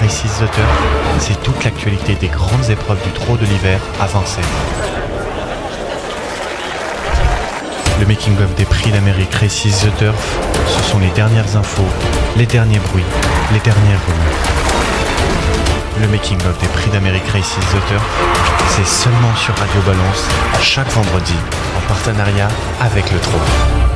Races The c'est toute l'actualité des grandes épreuves du trot de l'hiver à Vincennes. Le making-of des prix d'Amérique Races The Turf, ce sont les dernières infos, les derniers bruits, les dernières rumeurs. Le making-of des prix d'Amérique Races The Turf, c'est seulement sur Radio Balance, chaque vendredi, en partenariat avec le trot.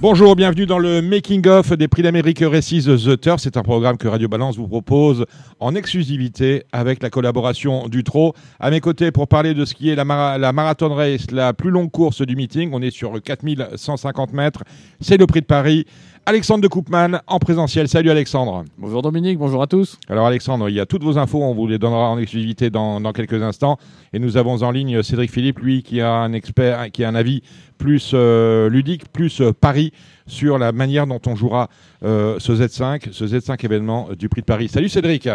Bonjour, bienvenue dans le Making of des Prix d'Amérique Récits The Turf. C'est un programme que Radio Balance vous propose en exclusivité avec la collaboration du TRO. À mes côtés pour parler de ce qui est la, marathon race, la plus longue course du meeting. On est sur 4150 mètres. C'est le Prix de Paris. Alexandre de Koopman en présentiel. Salut Alexandre. Bonjour Dominique, bonjour à tous. Alors Alexandre, il y a toutes vos infos, on vous les donnera en exclusivité dans, quelques instants. Et nous avons en ligne Cédric Philippe, lui qui a un expert, qui a un avis plus euh, ludique, plus euh, Paris sur la manière dont on jouera euh, ce Z5, ce Z5 événement du Prix de Paris. Salut Cédric.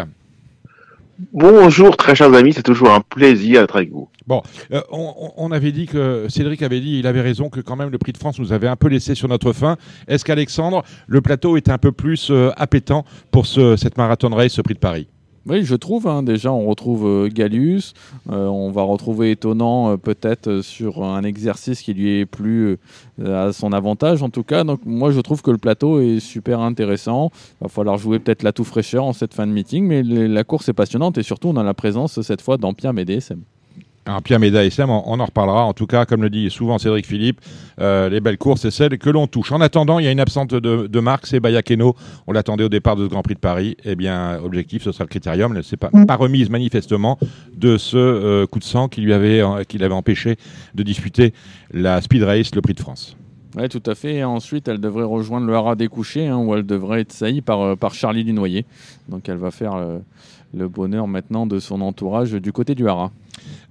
Bonjour très chers amis, c'est toujours un plaisir d'être avec vous. Bon, euh, on, avait dit que Cédric avait dit, il avait raison que quand même le Prix de France nous avait un peu laissé sur notre faim. Est-ce qu'Alexandre, le plateau est un peu plus euh, appétant pour ce, cette marathon race, ce Prix de Paris? Oui, je trouve. Hein, déjà, on retrouve euh. Euh, on va retrouver étonnant euh, peut-être sur un exercice qui lui est plus à son avantage en tout cas. Donc moi, je trouve que le plateau est super intéressant. Il va falloir jouer peut-être la tout fraîcheur en cette fin de meeting, mais la course est passionnante et surtout on a la présence cette fois d'Ampia et DSM. Un Pierre Méda SM, on, en reparlera. En tout cas, comme le dit souvent Cédric Philippe, euh, les belles courses, c'est celles que l'on touche. En attendant, il y a une absence de, de marque, c'est Bayakeno. On l'attendait au départ de ce Grand Prix de Paris. Eh bien, objectif, ce sera le critérium. C'est pas, mm. pas remise manifestement de ce euh, coup de sang qui lui avait, euh, qui l'avait empêché de disputer la Speed Race, le Prix de France. Oui, tout à fait. Ensuite, elle devrait rejoindre le haras des hein, où elle devrait être saillie par, par Charlie Dunoyer. Donc, elle va faire le bonheur maintenant de son entourage du côté du haras.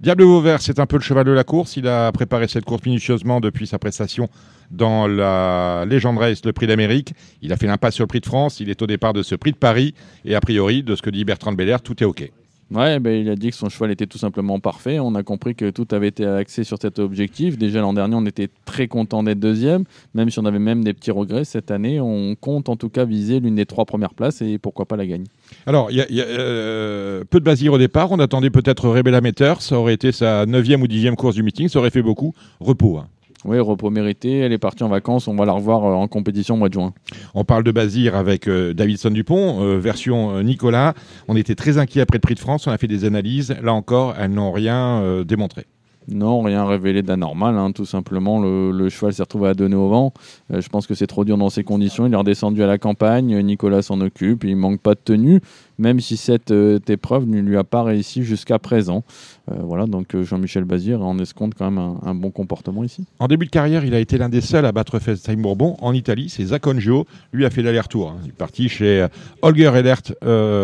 Diable Vauvert, c'est un peu le cheval de la course. Il a préparé cette course minutieusement depuis sa prestation dans la Légende Race, le prix d'Amérique. Il a fait l'impasse sur le prix de France. Il est au départ de ce prix de Paris. Et a priori, de ce que dit Bertrand Belair, tout est OK. Ouais, ben, il a dit que son cheval était tout simplement parfait. On a compris que tout avait été axé sur cet objectif. Déjà l'an dernier, on était très content d'être deuxième, même si on avait même des petits regrets. Cette année, on compte en tout cas viser l'une des trois premières places et pourquoi pas la gagner. Alors, il y a, euh, peu de basir au départ. On attendait peut-être Rebella Meter. Ça aurait été sa neuvième ou dixième course du meeting. Ça aurait fait beaucoup. Repos. Hein. Oui, repos mérité. Elle est partie en vacances. On va la revoir euh, en compétition au mois de juin. On parle de Bazir avec euh, Davidson Dupont, euh, version Nicolas. On était très inquiets après le Prix de France. On a fait des analyses. Là encore, elles n'ont rien démontré. Non, rien révélé d'anormal. Hein. Tout simplement, le, cheval s'est retrouvé à donner au vent. je pense que c'est trop dur dans ces conditions. Il est redescendu à la campagne. Nicolas s'en occupe. Il manque pas de tenue, même si cette épreuve ne lui a pas réussi jusqu'à présent. Euh, voilà, donc euh, Jean-Michel Bazir en escompte quand même un, bon comportement ici. En début de carrière, il a été l'un des seuls à battre FaceTime Bourbon en Italie. C'est Zaconjo. Lui a fait l'aller-retour. Hein. Il est parti chez euh, Holger Ehlert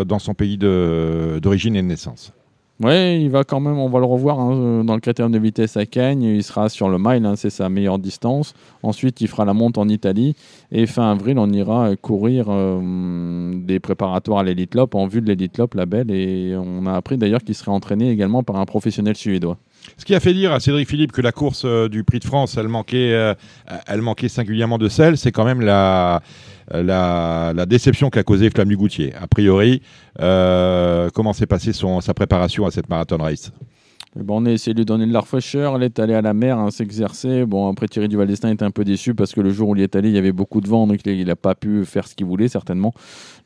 dans son pays d'origine et de naissance. Oui, il va quand même, on va le revoir hein, dans le critérium de vitesse à Cagnes. Il sera sur le mile, hein, c'est sa meilleure distance. Ensuite, il fera la monte en Italie. Et fin avril, on ira courir euh, des préparatoires à l'Elite Lop en vue de l'Elite Lop, la belle. Et on a appris d'ailleurs qu'il serait entraîné également par un professionnel suédois. Ce qui a fait dire à Cédric Philippe que la course euh, du Prix de France, elle manquait, euh, elle manquait singulièrement de sel, c'est quand même la, la, déception qu'a causé Flamme du Goutier. A priori, euh, comment s'est passée sa préparation à cette marathon race? Bon, on a essayé de lui donner de la fraîcheur. Elle est allée à la mer, hein, s'exercer. Bon, après, Thierry Duvaldestin était un peu déçu parce que le jour où il est allé, il y avait beaucoup de vent, donc il n'a pas pu faire ce qu'il voulait, certainement.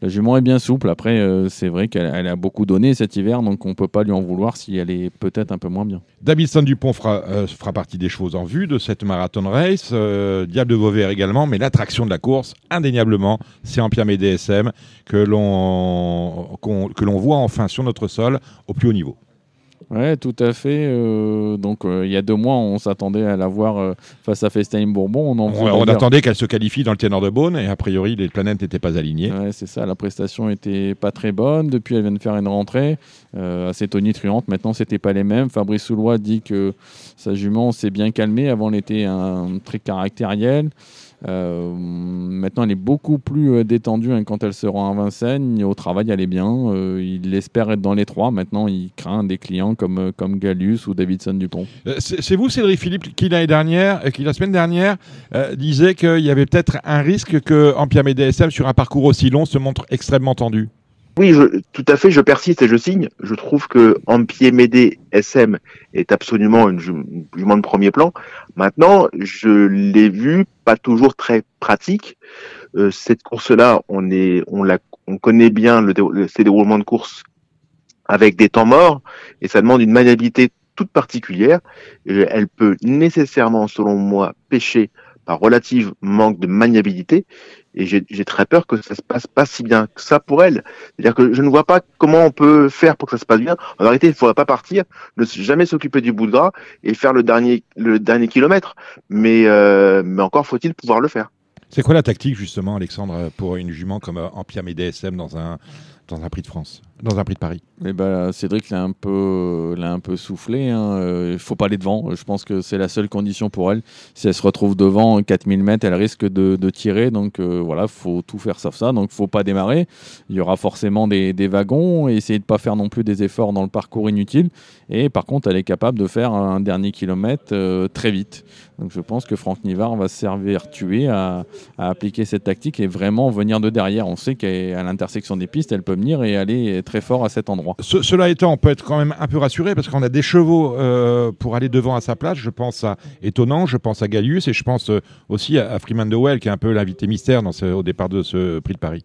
La jument est bien souple. Après, euh, c'est vrai qu'elle a beaucoup donné cet hiver, donc on ne peut pas lui en vouloir si elle est peut-être un peu moins bien. Davidson Dupont fera, euh, fera partie des choses en vue de cette marathon race. Euh, Diable de Vauvert également, mais l'attraction de la course, indéniablement, c'est en Pierre DSM que l'on que l'on voit enfin sur notre sol au plus haut niveau. Oui, tout à fait. Euh, donc, euh, il y a deux mois, on s'attendait à la voir euh, face à FaceTime Bourbon. On, attendait qu'elle se qualifie dans le ténor de Beaune et a priori, les planètes n'étaient pas alignées. Ouais, c'est ça. La prestation était pas très bonne. Depuis, elle vient de faire une rentrée assez tonitruante. Maintenant, c'était pas les mêmes. Fabrice Soulois dit que sa jument s'est bien calmée. Avant, elle était un, très caractériel. Euh, maintenant, elle est beaucoup plus euh, détendue hein, quand elle se rend à Vincennes. Au travail, elle est bien. Euh, il espère être dans les trois. Maintenant, il craint des clients comme, comme ou Davidson Dupont. C'est vous, Cédric Philippe, qui la semaine dernière disait qu'il y avait peut-être un risque que DSM sur un parcours aussi long se montre extrêmement tendu. Oui, je, tout à fait, je persiste et je signe. Je trouve que Médé SM est absolument une jument de premier plan. Maintenant, je l'ai vu pas toujours très pratique. Euh, cette course-là, on est, on la, on connaît bien le, le, ces déroulements de course avec des temps morts et ça demande une maniabilité toute particulière. elle peut nécessairement, selon moi, pêcher par relative manque de maniabilité. Et j'ai très peur que ça se passe pas si bien que ça pour elle. C'est-à-dire que je ne vois pas comment on peut faire pour que ça se passe bien. En réalité, il ne faudrait pas partir, ne jamais s'occuper du bout de gras et faire le dernier, le dernier kilomètre. Mais, euh, mais encore faut-il pouvoir le faire. C'est quoi la tactique justement, Alexandre, pour une jument comme Ampia DSM dans un dans un prix de France, dans un prix de Paris eh ben, Cédric l'a un peu, un peu soufflé. Il hein. ne faut pas aller devant. Je pense que c'est la seule condition pour elle. Si elle se retrouve devant 4000 mètres, elle risque de, tirer. Donc euh, voilà, faut tout faire sauf ça. Donc faut pas démarrer. Il y aura forcément des, wagons. Essayer de pas faire non plus des efforts dans le parcours inutile. Et par contre, elle est capable de faire un dernier kilomètre euh, très vite. Donc je pense que Franck Nivard va se servir tuer à, à, appliquer cette tactique et vraiment venir de derrière. On sait qu'à l'intersection des pistes, elle peut venir et aller très fort à cet endroit. cela étant, on peut être quand même un peu rassuré parce qu'on a des chevaux euh, pour aller devant à sa place. Je pense à Étonnant, je pense à Gallius et je pense euh, aussi à, Freeman de Well qui est un peu l'invité mystère au départ de ce prix de Paris.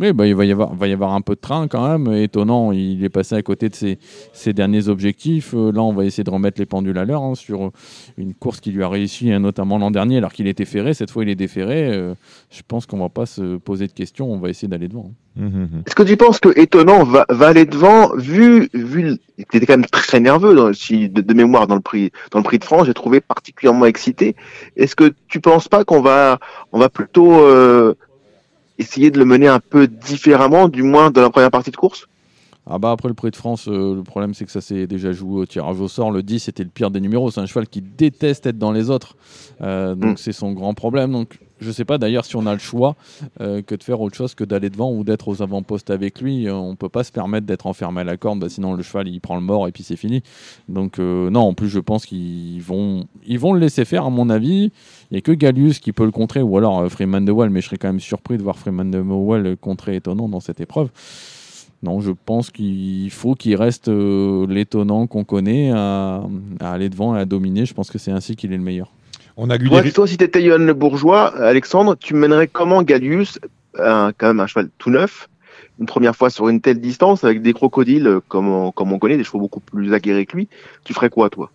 Oui, bah, il va y, avoir, va y avoir un peu de train quand même. Étonnant, il est passé à côté de ses, ses derniers objectifs. Euh, là, on va essayer de remettre les pendules à l'heure hein, sur une course qui lui a réussi, hein, notamment l'an dernier, alors qu'il était ferré. Cette fois, il est déferré. Euh, je pense qu'on va pas se poser de questions. On va essayer d'aller devant. Mmh, mmh, mmh. Est-ce que tu penses que Étonnant va, va aller devant, vu, vu il était quand même très nerveux dans, de, mémoire dans le prix, dans le prix de France. J'ai trouvé particulièrement excité. Est-ce que tu penses pas qu'on va, on va plutôt euh, essayer de le mener un peu différemment, du moins dans la première partie de course? Ah bah après le Prix de France, euh, le problème c'est que ça s'est déjà joué au tirage au sort. Le 10 c'était le pire des numéros. C'est un cheval qui déteste être dans les autres. Euh, donc mm. c'est son grand problème. Donc je sais pas d'ailleurs si on a le choix euh, que de faire autre chose que d'aller devant ou d'être aux avant-postes avec lui. On peut pas se permettre d'être enfermé à la corde, bah, sinon le cheval il prend le mort et puis c'est fini. Donc non, en plus je pense qu'ils vont, ils vont le laisser faire à mon avis. Il n'y a que Gallius qui peut le contrer ou alors Freeman de Wall, mais je serais quand même surpris de voir Freeman de Wall contrer étonnant dans cette épreuve. Non, je pense qu'il faut qu'il reste euh, l'étonnant qu'on connaît à, aller devant et à dominer. Je pense que c'est ainsi qu'il est le meilleur. On a toi, toi, si tu étais Yohan Bourgeois, Alexandre, tu mènerais comment Gallius, quand même un cheval tout neuf, une première fois sur une telle distance, avec des crocodiles comme on, comme on connaît, des chevaux beaucoup plus aguerris que lui Tu ferais quoi, toi?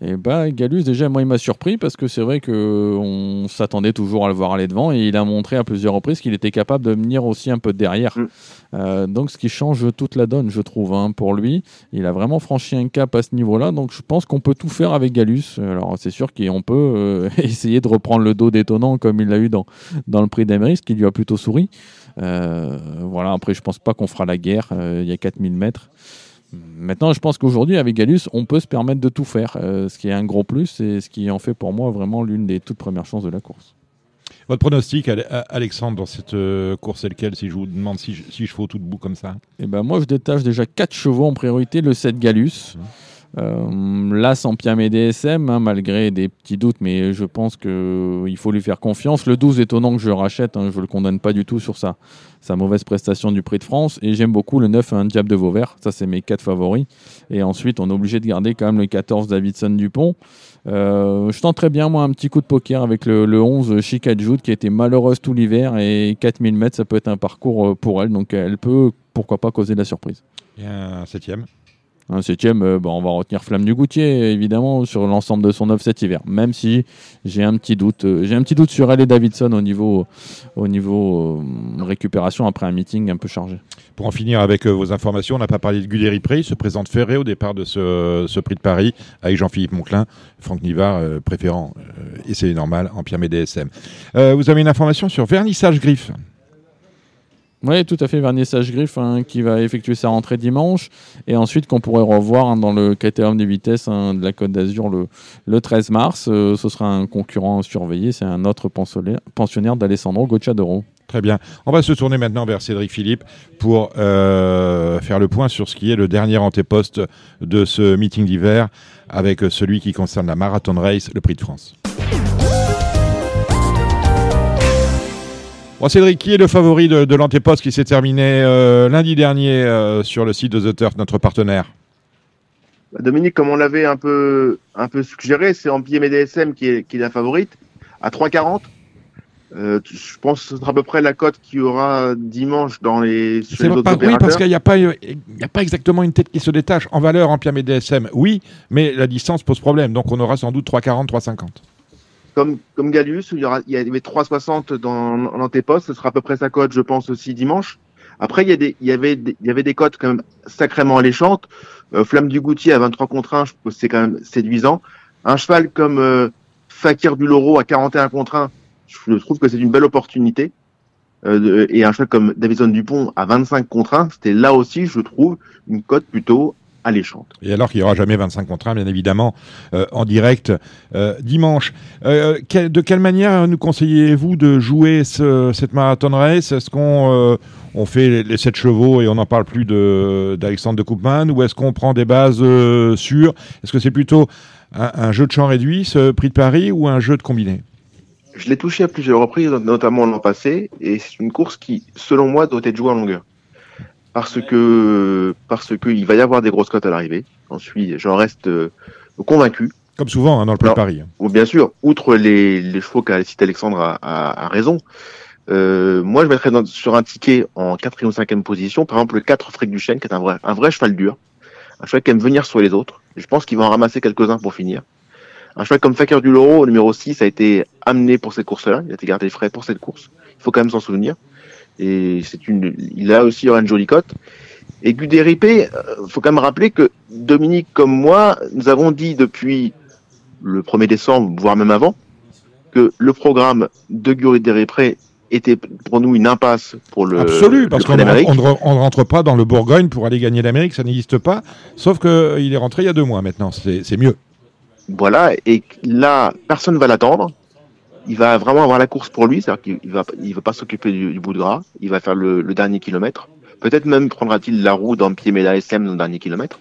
Et bah Galus déjà moi il m'a surpris parce que c'est vrai que on s'attendait toujours à le voir aller devant et il a montré à plusieurs reprises qu'il était capable de venir aussi un peu derrière. Mm. Euh, donc ce qui change toute la donne je trouve hein, pour lui. Il a vraiment franchi un cap à ce niveau-là donc je pense qu'on peut tout faire avec Galus. Alors c'est sûr qu'on peut euh, essayer de reprendre le dos détonnant comme il l'a eu dans, dans le prix d'Amérique, qui lui a plutôt souri. Euh, voilà après je pense pas qu'on fera la guerre, il y a 4000 mètres. Maintenant, je pense qu'aujourd'hui, avec Galus, on peut se permettre de tout faire, euh, ce qui est un gros plus et ce qui en fait pour moi vraiment l'une des toutes premières chances de la course. Votre pronostic, Alexandre, dans cette euh, course, c'est lequel? Si je vous demande si, si je fais tout debout comme ça eh ben Moi, je détache déjà 4 chevaux en priorité, le 7 Galus. Mmh. Euh, là, sans Piamé DSM, hein, malgré des petits doutes, mais je pense qu'il euh, faut lui faire confiance. Le 12, étonnant que je rachète, hein, je ne le condamne pas du tout sur sa, sa mauvaise prestation du Prix de France. Et j'aime beaucoup le 9, un Diable de Vauvert. Ça, c'est mes quatre favoris. Et ensuite, on est obligé de garder quand même le 14, Davidson Dupont. Euh, je tenterais bien, moi, un petit coup de poker avec le, le 11, Chica qui a été malheureuse tout l'hiver. Et 4000 mètres, ça peut être un parcours pour elle. Donc, elle peut, pourquoi pas, causer la surprise. Et un septième un septième, euh, on va retenir Flamme du Goutier, évidemment, sur l'ensemble de son œuvre cet hiver. Même si j'ai un petit doute, euh, j'ai un petit doute sur elle Davidson au niveau, au niveau euh, récupération après un meeting un peu chargé. Pour en finir avec vos informations, on n'a pas parlé de Guderi Prix. Il se présente ferré au départ de ce, prix de Paris avec Jean-Philippe Monclin, Franck Nivard préférant, et c'est normal, en Pierre DSM. vous avez une information sur Vernissage Griffe oui, tout à fait, Vernissage Griffe hein, qui va effectuer sa rentrée dimanche et ensuite qu'on pourrait revoir hein, dans le critérium des vitesses hein, de la Côte d'Azur le, le 13 mars. Euh, ce sera un concurrent surveillé, c'est un autre pensionnaire d'Alessandro Gocciadoro. Très bien. On va se tourner maintenant vers Cédric Philippe pour euh, faire le point sur ce qui est le dernier antéposte de ce meeting d'hiver avec celui qui concerne la Marathon Race, le Prix de France. Bon, Cédric, qui est le favori de, de l'antéposte qui s'est terminé euh, lundi dernier euh, sur le site de The Turf, notre partenaire Bah, Dominique, comme on l'avait un peu, un peu suggéré, c'est Empire MDSM qui est, qui est la favorite à 3,40. Euh, je pense que ce sera à peu près la cote qu'il y aura dimanche dans les, sur C'est les pas, oui, parce qu'il n'y a, pas- y a pas exactement une tête qui se détache. En valeur, en Pierre DSM, oui, mais la distance pose problème. Donc on aura sans doute 3,40, 3,50. Comme, comme Gallius, où il y, avait 3,60 dans l'antéposte, ce sera à peu près sa cote, je pense, aussi dimanche. Après, il y, a des, il, y avait des, cotes quand même sacrément alléchantes. Euh, Flamme du Goutier à 23 contre 1, je trouve que c'est quand même séduisant. Un cheval comme euh, Fakir du Loro à 41 contre 1, je trouve que c'est une belle opportunité. Euh, et un cheval comme Davison Dupont à 25 contre 1, c'était là aussi, je trouve, une cote plutôt alléchante. Et alors qu'il n'y aura jamais 25 contre 1, bien évidemment, euh, en direct euh, dimanche. Euh, quel- de quelle manière nous conseillez-vous de jouer ce- cette marathon race? Est-ce qu'on euh, on fait les, les 7 chevaux et on n'en parle plus de- d'Alexandre de Koopman Ou est-ce qu'on prend des bases euh, sûres? Est-ce que c'est plutôt un, un jeu de champ réduit, ce prix de Paris, ou un jeu de combiné? Je l'ai touché à plusieurs reprises, notamment l'an passé, et c'est une course qui, selon moi, doit être jouée en longueur. Parce que, parce que il va y avoir des grosses cotes à l'arrivée. J'en suis, j'en reste euh, convaincu. Comme souvent hein, dans le prix de Paris. Ou bien sûr, outre les, les chevaux qu'a cité Alexandre a, a- a raison. Euh, moi, je mettrais dans- sur un ticket en quatrième ou cinquième position, par exemple le 4 Fric du Chêne, qui est un vrai, un vrai cheval dur. Un cheval qui aime venir sur les autres. Je pense qu'il va en ramasser quelques-uns pour finir. Un cheval comme Fakir du Loro, numéro 6, a été amené pour cette course-là. Il a été gardé frais pour cette course. Il faut quand même s'en souvenir. Et c'est une, il a aussi une jolie cote. Et Gudéripé, il faut quand même rappeler que Dominique comme moi, nous avons dit depuis le 1er décembre, voire même avant, que le programme de Gudéripé était pour nous une impasse pour le Absolu, parce qu'on ne rentre pas dans le Bourgogne pour aller gagner l'Amérique, ça n'existe pas. Sauf qu'il est rentré il y a deux mois maintenant, c'est c'est mieux. Voilà, et là, personne ne va l'attendre. Il va vraiment avoir la course pour lui, c'est-à-dire qu'il il va, il va pas s'occuper du, du bout de gras. Il va faire le, le dernier kilomètre. Peut-être même prendra-t-il la roue dans pied Méda SM dans le dernier kilomètre.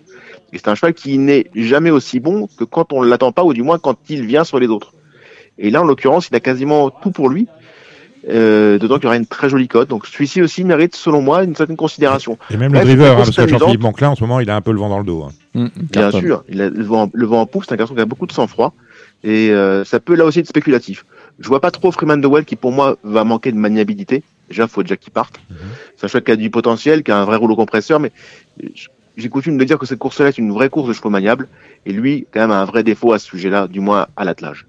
Et c'est un cheval qui n'est jamais aussi bon que quand on ne l'attend pas, ou du moins quand il vient sur les autres. Et là, en l'occurrence, il a quasiment tout pour lui. Euh, dedans, il y aura une très jolie cote. Donc, celui-ci aussi mérite, selon moi, une certaine considération. Et même le driver, hein, parce que. Jean-Philippe Monclin, en ce moment, il a un peu le vent dans le dos. hein. Hum, Bien sûr, il a le vent, le vent en poupe, c'est un garçon qui a beaucoup de sang-froid et euh, ça peut là aussi être spéculatif. Je vois pas trop Freeman de Well qui pour moi va manquer de maniabilité. Déjà, faut déjà qu'il parte. Mhm. C'est un cheval qui a du potentiel, qui a un vrai rouleau compresseur, mais j'ai coutume de dire que cette course-là est une vraie course de chevaux maniables et lui, quand même, a un vrai défaut à ce sujet-là, du moins à l'attelage.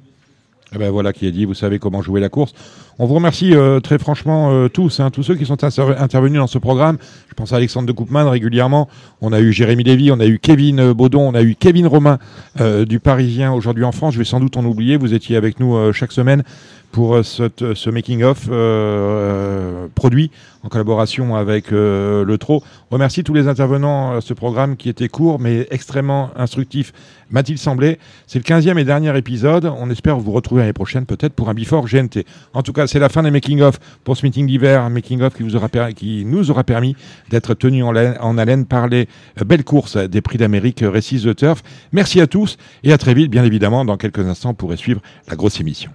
Eh ben voilà qui est dit, vous savez comment jouer la course. On vous remercie euh, très franchement euh, tous, hein, tous ceux qui sont inter- intervenus dans ce programme. Je pense à Alexandre de Koopman régulièrement. On a eu Jérémy Lévy, on a eu Kevin euh, Baudon, on a eu Kevin Romain euh, du Parisien aujourd'hui en France. Je vais sans doute en oublier. Vous étiez avec nous chaque semaine pour euh, cette- ce making-of euh, produit en collaboration avec euh, le TRO. Remercie tous les intervenants à ce programme qui était court mais extrêmement instructif, m'a-t-il semblé. C'est le 15e et dernier épisode. On espère vous retrouver l'année prochaine peut-être pour un Before GNT. En tout cas, c'est la fin des making-of pour ce meeting d'hiver, un making-of qui, vous aura qui nous aura permis d'être tenus en, en haleine par les euh, belles courses des prix d'Amérique euh, Récits The Turf. Merci à tous et à très vite, bien évidemment. Dans quelques instants, pour suivre la grosse émission.